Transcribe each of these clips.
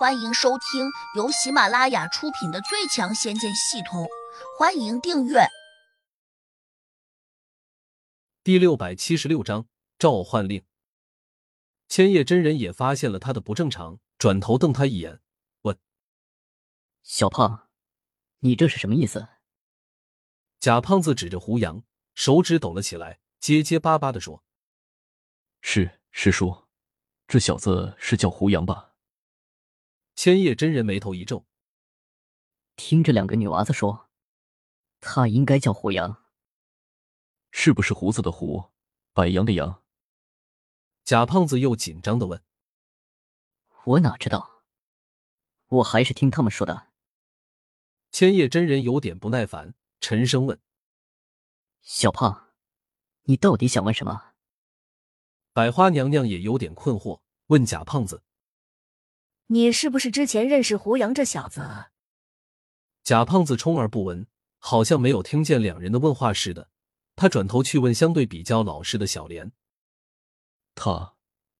欢迎收听由喜马拉雅出品的《最强仙剑系统》，欢迎订阅。第六百七十六章召唤令。千叶真人也发现了他的不正常，转头瞪他一眼，问：“小胖，你这是什么意思？”假胖子指着胡杨，手指抖了起来，结结巴巴的说：“是师叔，这小子是叫胡杨吧？”千叶真人眉头一皱，听这两个女娃子说，她应该叫胡杨，是不是胡子的胡，白杨的杨？贾胖子又紧张的问：“我哪知道？我还是听他们说的。”千叶真人有点不耐烦，沉声问：“小胖，你到底想问什么？”百花娘娘也有点困惑，问贾胖子。你是不是之前认识胡杨这小子？贾胖子充耳不闻，好像没有听见两人的问话似的。他转头去问相对比较老实的小莲：“他，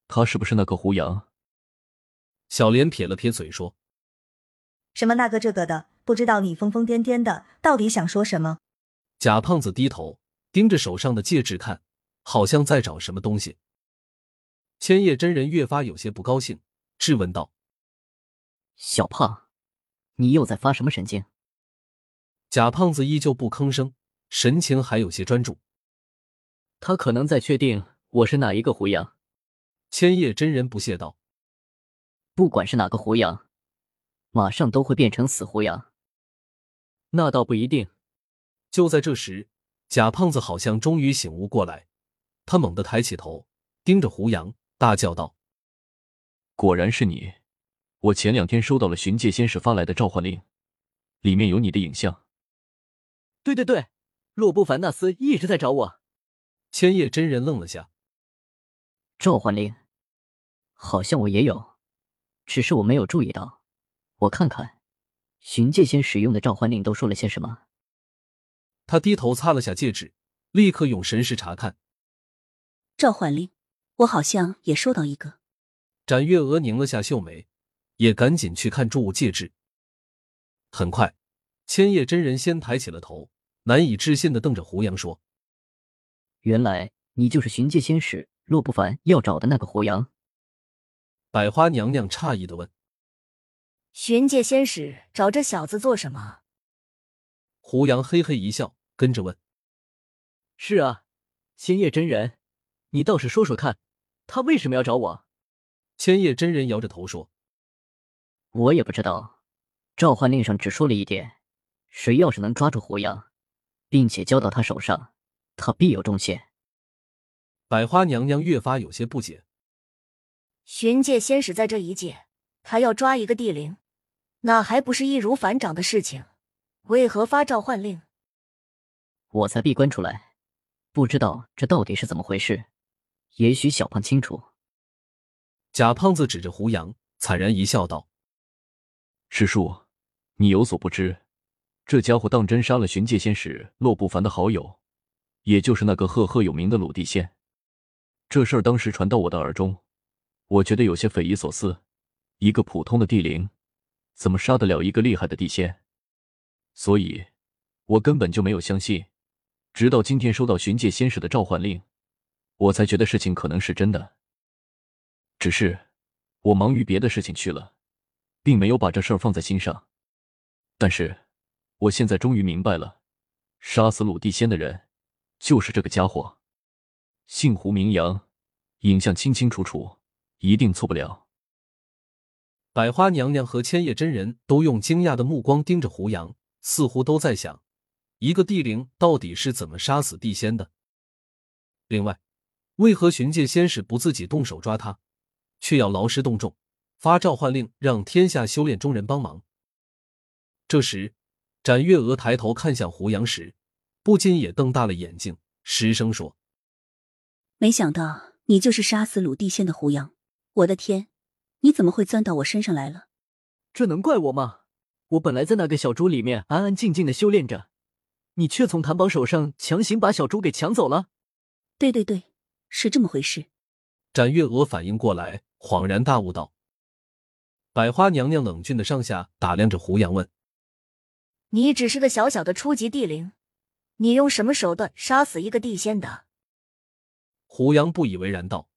他是不是那个胡杨？”小莲撇了撇嘴说：“什么那个这个的，不知道你疯疯癫癫的到底想说什么。”贾胖子低头盯着手上的戒指看，好像在找什么东西。千叶真人越发有些不高兴，质问道。小胖，你又在发什么神经？贾胖子依旧不吭声，神情还有些专注。他可能在确定我是哪一个胡杨。千叶真人不屑道：“不管是哪个胡杨，马上都会变成死胡杨。”那倒不一定。就在这时，贾胖子好像终于醒悟过来，他猛地抬起头，盯着胡杨，大叫道：“果然是你！”我前两天收到了寻界仙使发来的召唤令，里面有你的影像。对对对，洛不凡纳斯一直在找我。千叶真人愣了下，召唤令，好像我也有，只是我没有注意到。我看看，寻界仙使用的召唤令都说了些什么。他低头擦了下戒指，立刻用神识查看。召唤令，我好像也收到一个。展月娥拧了下秀眉。也赶紧去看注物戒指。很快，千叶真人先抬起了头，难以置信的瞪着胡杨说：“原来你就是寻界仙使洛不凡要找的那个胡杨。”百花娘娘诧异的问：“寻界仙使找这小子做什么？”胡杨嘿嘿一笑，跟着问：“是啊，千叶真人，你倒是说说看，他为什么要找我？”千叶真人摇着头说。我也不知道，召唤令上只说了一点：谁要是能抓住胡杨，并且交到他手上，他必有重谢。百花娘娘越发有些不解。巡界仙使在这一界，他要抓一个地灵，那还不是易如反掌的事情？为何发召唤令？我才闭关出来，不知道这到底是怎么回事。也许小胖清楚。贾胖子指着胡杨，惨然一笑，道。师叔，你有所不知，这家伙当真杀了巡界仙使洛不凡的好友，也就是那个赫赫有名的鲁地仙。这事儿当时传到我的耳中，我觉得有些匪夷所思。一个普通的地灵，怎么杀得了一个厉害的地仙？所以，我根本就没有相信。直到今天收到巡界仙使的召唤令，我才觉得事情可能是真的。只是，我忙于别的事情去了。并没有把这事儿放在心上，但是我现在终于明白了，杀死鲁地仙的人就是这个家伙，姓胡名扬，影像清清楚楚，一定错不了。百花娘娘和千叶真人都用惊讶的目光盯着胡杨，似乎都在想，一个地灵到底是怎么杀死地仙的？另外，为何巡界仙使不自己动手抓他，却要劳师动众？发召唤令，让天下修炼中人帮忙。这时，展月娥抬头看向胡杨时，不禁也瞪大了眼睛，失声说：“没想到你就是杀死鲁地仙的胡杨！我的天，你怎么会钻到我身上来了？这能怪我吗？我本来在那个小猪里面安安静静的修炼着，你却从谭宝手上强行把小猪给抢走了。”对对对，是这么回事。展月娥反应过来，恍然大悟道。百花娘娘冷峻的上下打量着胡杨，问：“你只是个小小的初级地灵，你用什么手段杀死一个地仙的？”胡杨不以为然道：“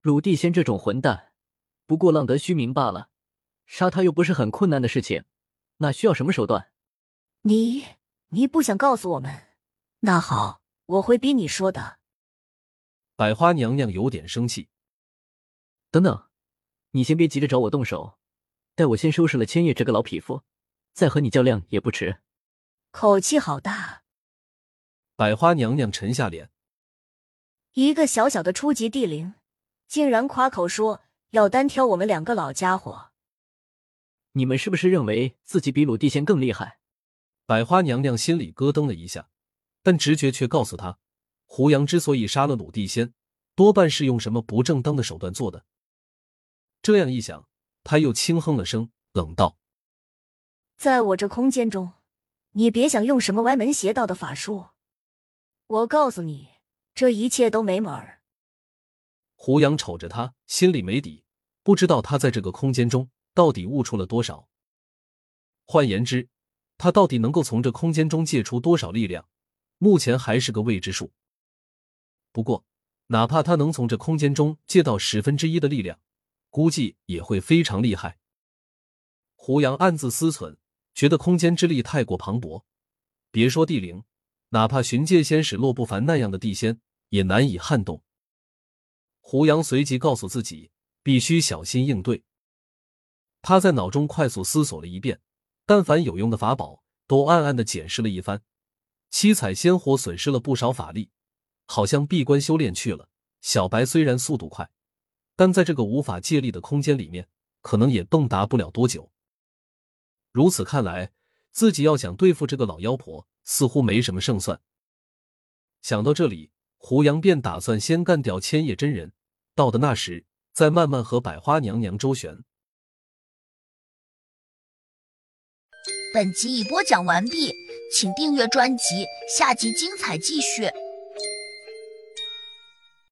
鲁地仙这种混蛋，不过浪得虚名罢了，杀他又不是很困难的事情，哪需要什么手段？”你你不想告诉我们？那好，我会逼你说的。百花娘娘有点生气。等等。你先别急着找我动手，待我先收拾了千叶这个老匹夫，再和你较量也不迟。口气好大！百花娘娘沉下脸，一个小小的初级地灵，竟然夸口说要单挑我们两个老家伙。你们是不是认为自己比鲁地仙更厉害？百花娘娘心里咯噔了一下，但直觉却告诉她，胡杨之所以杀了鲁地仙，多半是用什么不正当的手段做的。这样一想，他又轻哼了声，冷道：“在我这空间中，你别想用什么歪门邪道的法术。我告诉你，这一切都没门儿。”胡杨瞅着他，心里没底，不知道他在这个空间中到底悟出了多少。换言之，他到底能够从这空间中借出多少力量，目前还是个未知数。不过，哪怕他能从这空间中借到十分之一的力量，估计也会非常厉害。胡杨暗自思忖，觉得空间之力太过磅礴，别说地灵，哪怕寻界仙使洛不凡那样的地仙也难以撼动。胡杨随即告诉自己，必须小心应对。他在脑中快速思索了一遍，但凡有用的法宝都暗暗的检视了一番。七彩仙火损失了不少法力，好像闭关修炼去了。小白虽然速度快。但在这个无法借力的空间里面，可能也蹦跶不了多久。如此看来，自己要想对付这个老妖婆，似乎没什么胜算。想到这里，胡杨便打算先干掉千叶真人，到的那时再慢慢和百花娘娘周旋。本集已播讲完毕，请订阅专辑，下集精彩继续。